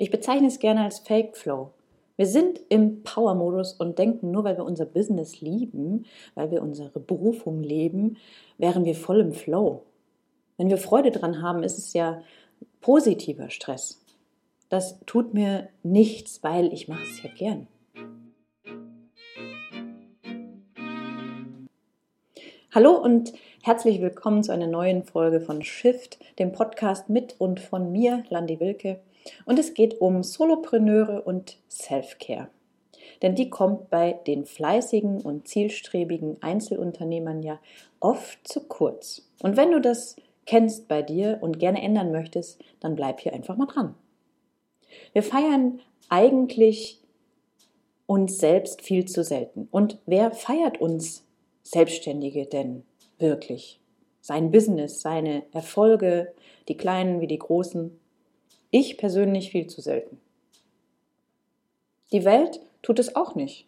Ich bezeichne es gerne als Fake Flow. Wir sind im Power-Modus und denken, nur weil wir unser Business lieben, weil wir unsere Berufung leben, wären wir voll im Flow. Wenn wir Freude dran haben, ist es ja positiver Stress. Das tut mir nichts, weil ich mache es ja gern. Hallo und herzlich willkommen zu einer neuen Folge von Shift, dem Podcast mit und von mir, Landi Wilke. Und es geht um Solopreneure und Self-Care. Denn die kommt bei den fleißigen und zielstrebigen Einzelunternehmern ja oft zu kurz. Und wenn du das kennst bei dir und gerne ändern möchtest, dann bleib hier einfach mal dran. Wir feiern eigentlich uns selbst viel zu selten. Und wer feiert uns Selbstständige denn wirklich? Sein Business, seine Erfolge, die kleinen wie die großen? Ich persönlich viel zu selten. Die Welt tut es auch nicht.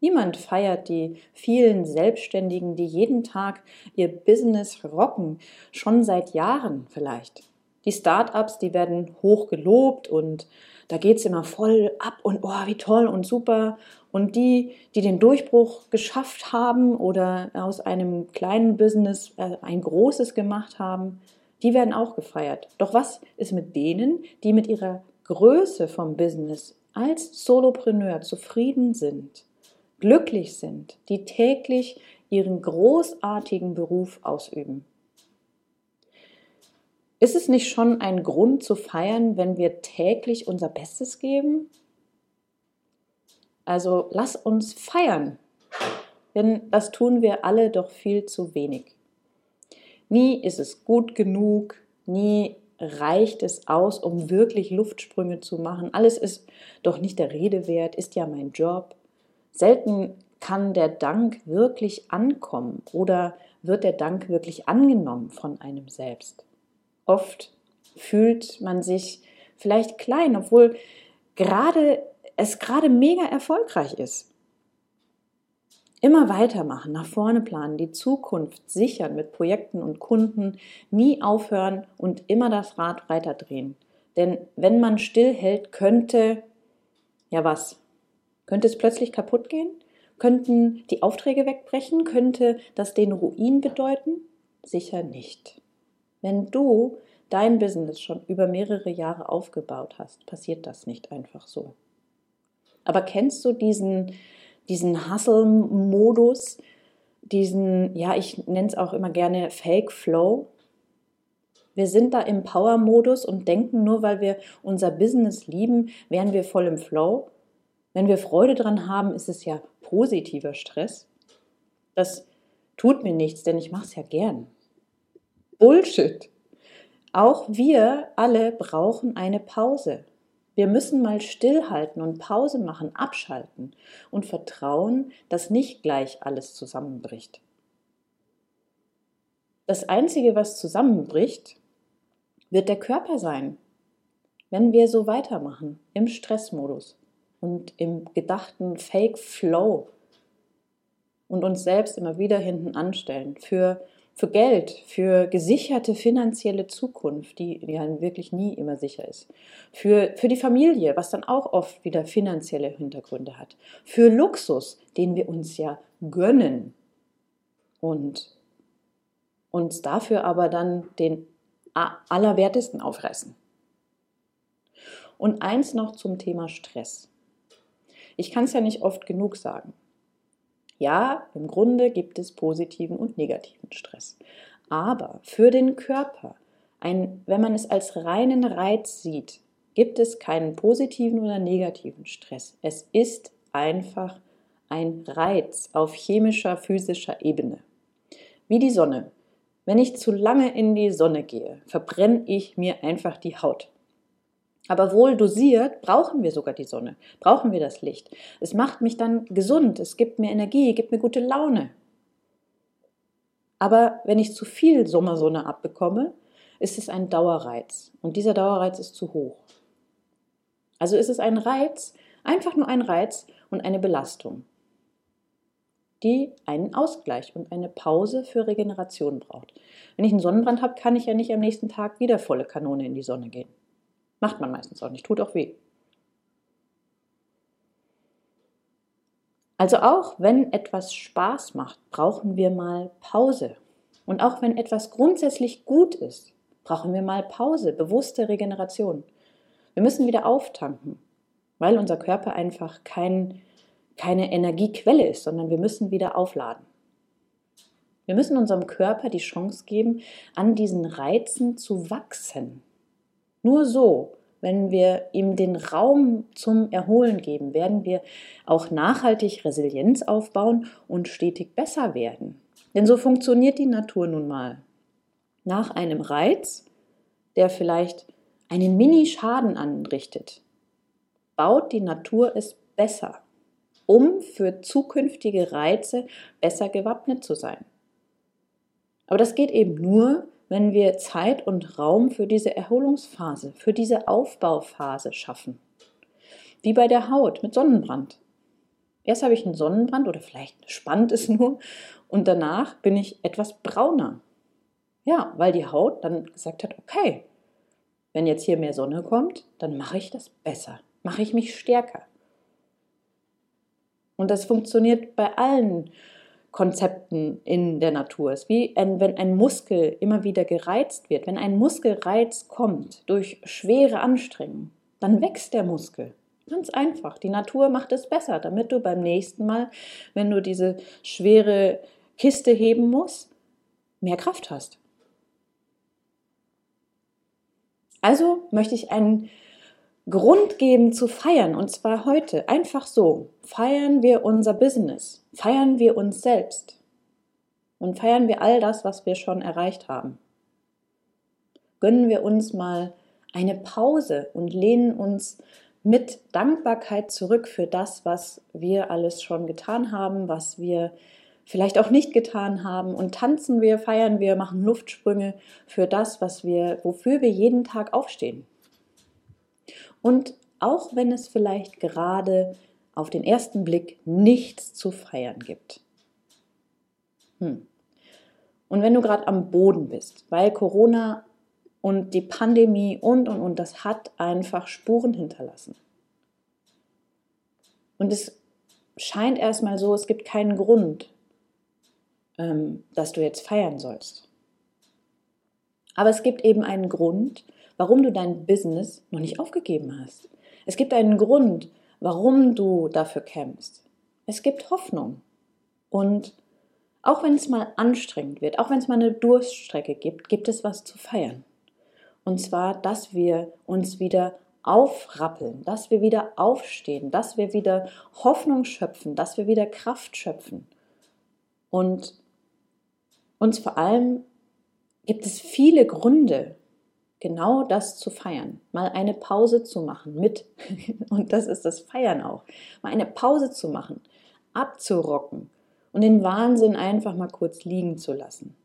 Niemand feiert die vielen Selbstständigen, die jeden Tag ihr Business rocken, schon seit Jahren vielleicht. Die Start-ups, die werden hoch gelobt und da geht es immer voll ab und oh, wie toll und super. Und die, die den Durchbruch geschafft haben oder aus einem kleinen Business äh, ein großes gemacht haben, die werden auch gefeiert. Doch was ist mit denen, die mit ihrer Größe vom Business als Solopreneur zufrieden sind, glücklich sind, die täglich ihren großartigen Beruf ausüben? Ist es nicht schon ein Grund zu feiern, wenn wir täglich unser Bestes geben? Also lass uns feiern, denn das tun wir alle doch viel zu wenig. Nie ist es gut genug, nie reicht es aus, um wirklich Luftsprünge zu machen. Alles ist doch nicht der Rede wert, ist ja mein Job. Selten kann der Dank wirklich ankommen oder wird der Dank wirklich angenommen von einem selbst. Oft fühlt man sich vielleicht klein, obwohl gerade es gerade mega erfolgreich ist. Immer weitermachen, nach vorne planen, die Zukunft sichern mit Projekten und Kunden, nie aufhören und immer das Rad weiterdrehen. Denn wenn man stillhält, könnte, ja was? Könnte es plötzlich kaputt gehen? Könnten die Aufträge wegbrechen? Könnte das den Ruin bedeuten? Sicher nicht. Wenn du dein Business schon über mehrere Jahre aufgebaut hast, passiert das nicht einfach so. Aber kennst du diesen, diesen Hustle-Modus, diesen, ja, ich nenne es auch immer gerne Fake Flow? Wir sind da im Power-Modus und denken, nur weil wir unser Business lieben, wären wir voll im Flow. Wenn wir Freude dran haben, ist es ja positiver Stress. Das tut mir nichts, denn ich mache es ja gern. Bullshit. Auch wir alle brauchen eine Pause. Wir müssen mal stillhalten und Pause machen, abschalten und vertrauen, dass nicht gleich alles zusammenbricht. Das Einzige, was zusammenbricht, wird der Körper sein, wenn wir so weitermachen im Stressmodus und im gedachten Fake Flow und uns selbst immer wieder hinten anstellen für für Geld, für gesicherte finanzielle Zukunft, die ja wirklich nie immer sicher ist, für, für die Familie, was dann auch oft wieder finanzielle Hintergründe hat, für Luxus, den wir uns ja gönnen und uns dafür aber dann den allerwertesten aufreißen. Und eins noch zum Thema Stress. Ich kann es ja nicht oft genug sagen. Ja, im Grunde gibt es positiven und negativen Stress. Aber für den Körper, ein, wenn man es als reinen Reiz sieht, gibt es keinen positiven oder negativen Stress. Es ist einfach ein Reiz auf chemischer, physischer Ebene. Wie die Sonne. Wenn ich zu lange in die Sonne gehe, verbrenne ich mir einfach die Haut. Aber wohl dosiert brauchen wir sogar die Sonne, brauchen wir das Licht. Es macht mich dann gesund, es gibt mir Energie, gibt mir gute Laune. Aber wenn ich zu viel Sommersonne abbekomme, ist es ein Dauerreiz. Und dieser Dauerreiz ist zu hoch. Also ist es ein Reiz, einfach nur ein Reiz und eine Belastung, die einen Ausgleich und eine Pause für Regeneration braucht. Wenn ich einen Sonnenbrand habe, kann ich ja nicht am nächsten Tag wieder volle Kanone in die Sonne gehen. Macht man meistens auch nicht, tut auch weh. Also auch wenn etwas Spaß macht, brauchen wir mal Pause. Und auch wenn etwas grundsätzlich gut ist, brauchen wir mal Pause, bewusste Regeneration. Wir müssen wieder auftanken, weil unser Körper einfach kein, keine Energiequelle ist, sondern wir müssen wieder aufladen. Wir müssen unserem Körper die Chance geben, an diesen Reizen zu wachsen. Nur so wenn wir ihm den Raum zum Erholen geben, werden wir auch nachhaltig Resilienz aufbauen und stetig besser werden. Denn so funktioniert die Natur nun mal. Nach einem Reiz, der vielleicht einen Mini-Schaden anrichtet, baut die Natur es besser, um für zukünftige Reize besser gewappnet zu sein. Aber das geht eben nur, wenn wir Zeit und Raum für diese Erholungsphase, für diese Aufbauphase schaffen. Wie bei der Haut mit Sonnenbrand. Erst habe ich einen Sonnenbrand oder vielleicht spannt es nur und danach bin ich etwas brauner. Ja, weil die Haut dann gesagt hat, okay, wenn jetzt hier mehr Sonne kommt, dann mache ich das besser, mache ich mich stärker. Und das funktioniert bei allen Konzepten in der Natur. Ist wie ein, wenn ein Muskel immer wieder gereizt wird. Wenn ein Muskelreiz kommt durch schwere Anstrengung, dann wächst der Muskel. Ganz einfach. Die Natur macht es besser, damit du beim nächsten Mal, wenn du diese schwere Kiste heben musst, mehr Kraft hast. Also möchte ich einen Grund geben zu feiern, und zwar heute, einfach so. Feiern wir unser Business, feiern wir uns selbst und feiern wir all das, was wir schon erreicht haben. Gönnen wir uns mal eine Pause und lehnen uns mit Dankbarkeit zurück für das, was wir alles schon getan haben, was wir vielleicht auch nicht getan haben und tanzen wir, feiern wir, machen Luftsprünge für das, was wir, wofür wir jeden Tag aufstehen. Und auch wenn es vielleicht gerade auf den ersten Blick nichts zu feiern gibt. Hm. Und wenn du gerade am Boden bist, weil Corona und die Pandemie und, und, und, das hat einfach Spuren hinterlassen. Und es scheint erstmal so, es gibt keinen Grund, ähm, dass du jetzt feiern sollst. Aber es gibt eben einen Grund, warum du dein Business noch nicht aufgegeben hast. Es gibt einen Grund, warum du dafür kämpfst. Es gibt Hoffnung. Und auch wenn es mal anstrengend wird, auch wenn es mal eine Durststrecke gibt, gibt es was zu feiern. Und zwar, dass wir uns wieder aufrappeln, dass wir wieder aufstehen, dass wir wieder Hoffnung schöpfen, dass wir wieder Kraft schöpfen. Und uns vor allem gibt es viele Gründe, genau das zu feiern, mal eine Pause zu machen mit, und das ist das Feiern auch, mal eine Pause zu machen, abzurocken und den Wahnsinn einfach mal kurz liegen zu lassen.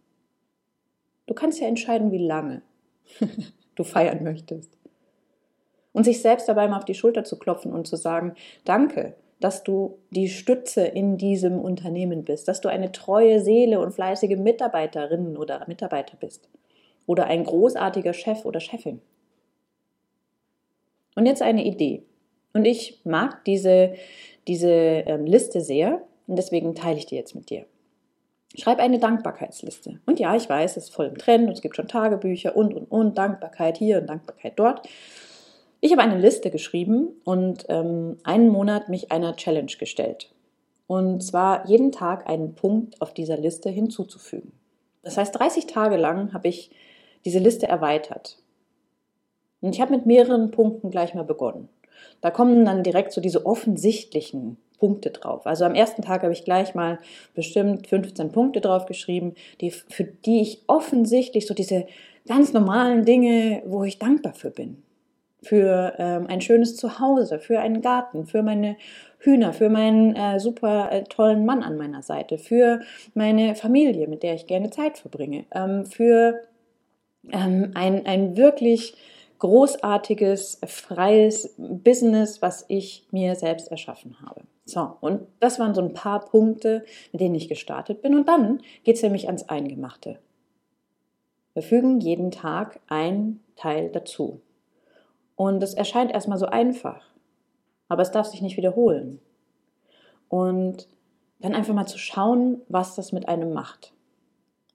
Du kannst ja entscheiden, wie lange du feiern möchtest. Und sich selbst dabei mal auf die Schulter zu klopfen und zu sagen, danke, dass du die Stütze in diesem Unternehmen bist, dass du eine treue Seele und fleißige Mitarbeiterin oder Mitarbeiter bist oder ein großartiger Chef oder Chefin. Und jetzt eine Idee. Und ich mag diese, diese ähm, Liste sehr und deswegen teile ich die jetzt mit dir. Schreib eine Dankbarkeitsliste. Und ja, ich weiß, es ist voll im Trend und es gibt schon Tagebücher und, und, und, Dankbarkeit hier und Dankbarkeit dort. Ich habe eine Liste geschrieben und ähm, einen Monat mich einer Challenge gestellt. Und zwar jeden Tag einen Punkt auf dieser Liste hinzuzufügen. Das heißt, 30 Tage lang habe ich diese Liste erweitert. Und ich habe mit mehreren Punkten gleich mal begonnen. Da kommen dann direkt so diese offensichtlichen Punkte drauf. Also am ersten Tag habe ich gleich mal bestimmt 15 Punkte drauf geschrieben, die, für die ich offensichtlich so diese ganz normalen Dinge, wo ich dankbar für bin. Für ähm, ein schönes Zuhause, für einen Garten, für meine Hühner, für meinen äh, super äh, tollen Mann an meiner Seite, für meine Familie, mit der ich gerne Zeit verbringe, ähm, für ähm, ein, ein wirklich großartiges, freies Business, was ich mir selbst erschaffen habe. So, und das waren so ein paar Punkte, mit denen ich gestartet bin. Und dann geht es nämlich ans Eingemachte. Wir fügen jeden Tag ein Teil dazu. Und es erscheint erstmal so einfach, aber es darf sich nicht wiederholen. Und dann einfach mal zu schauen, was das mit einem macht.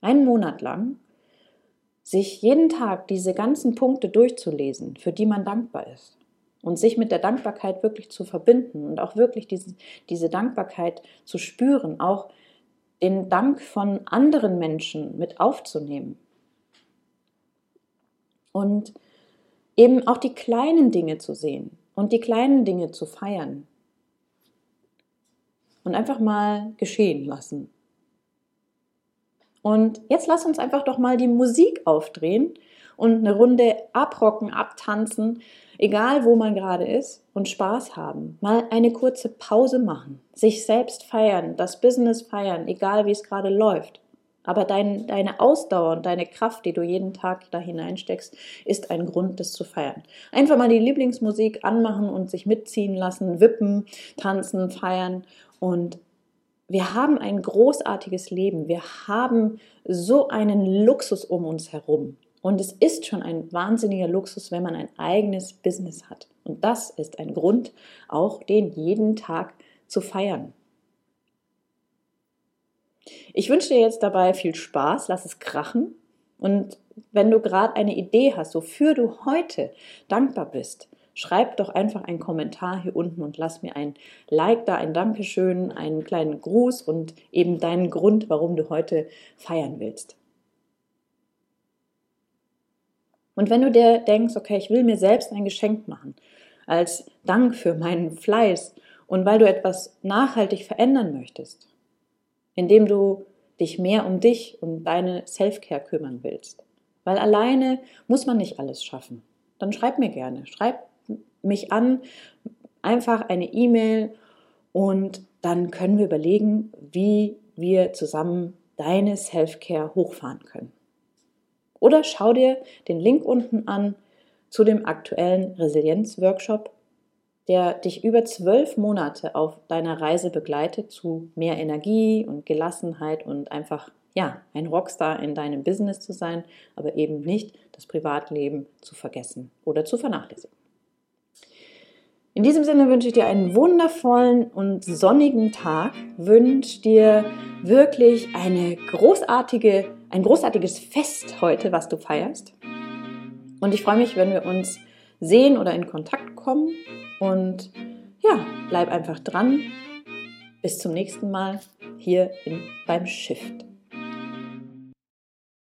Einen Monat lang sich jeden Tag diese ganzen Punkte durchzulesen, für die man dankbar ist. Und sich mit der Dankbarkeit wirklich zu verbinden und auch wirklich diese, diese Dankbarkeit zu spüren, auch den Dank von anderen Menschen mit aufzunehmen. Und eben auch die kleinen Dinge zu sehen und die kleinen Dinge zu feiern. Und einfach mal geschehen lassen. Und jetzt lass uns einfach doch mal die Musik aufdrehen und eine Runde abrocken, abtanzen, egal wo man gerade ist und Spaß haben. Mal eine kurze Pause machen, sich selbst feiern, das Business feiern, egal wie es gerade läuft. Aber dein, deine Ausdauer und deine Kraft, die du jeden Tag da hineinsteckst, ist ein Grund, das zu feiern. Einfach mal die Lieblingsmusik anmachen und sich mitziehen lassen, wippen, tanzen, feiern und wir haben ein großartiges Leben. Wir haben so einen Luxus um uns herum. Und es ist schon ein wahnsinniger Luxus, wenn man ein eigenes Business hat. Und das ist ein Grund, auch den jeden Tag zu feiern. Ich wünsche dir jetzt dabei viel Spaß, lass es krachen. Und wenn du gerade eine Idee hast, wofür du heute dankbar bist, schreib doch einfach einen Kommentar hier unten und lass mir ein Like da, ein Dankeschön, einen kleinen Gruß und eben deinen Grund, warum du heute feiern willst. Und wenn du dir denkst, okay, ich will mir selbst ein Geschenk machen, als Dank für meinen Fleiß und weil du etwas nachhaltig verändern möchtest, indem du dich mehr um dich und deine Self-Care kümmern willst, weil alleine muss man nicht alles schaffen, dann schreib mir gerne. Schreib mich an, einfach eine E-Mail und dann können wir überlegen, wie wir zusammen deine Self-Care hochfahren können. Oder schau dir den Link unten an zu dem aktuellen Resilienz-Workshop, der dich über zwölf Monate auf deiner Reise begleitet zu mehr Energie und Gelassenheit und einfach, ja, ein Rockstar in deinem Business zu sein, aber eben nicht das Privatleben zu vergessen oder zu vernachlässigen. In diesem Sinne wünsche ich dir einen wundervollen und sonnigen Tag, wünsche dir wirklich eine großartige, ein großartiges Fest heute, was du feierst. Und ich freue mich, wenn wir uns sehen oder in Kontakt kommen. Und ja, bleib einfach dran. Bis zum nächsten Mal hier in, beim Shift.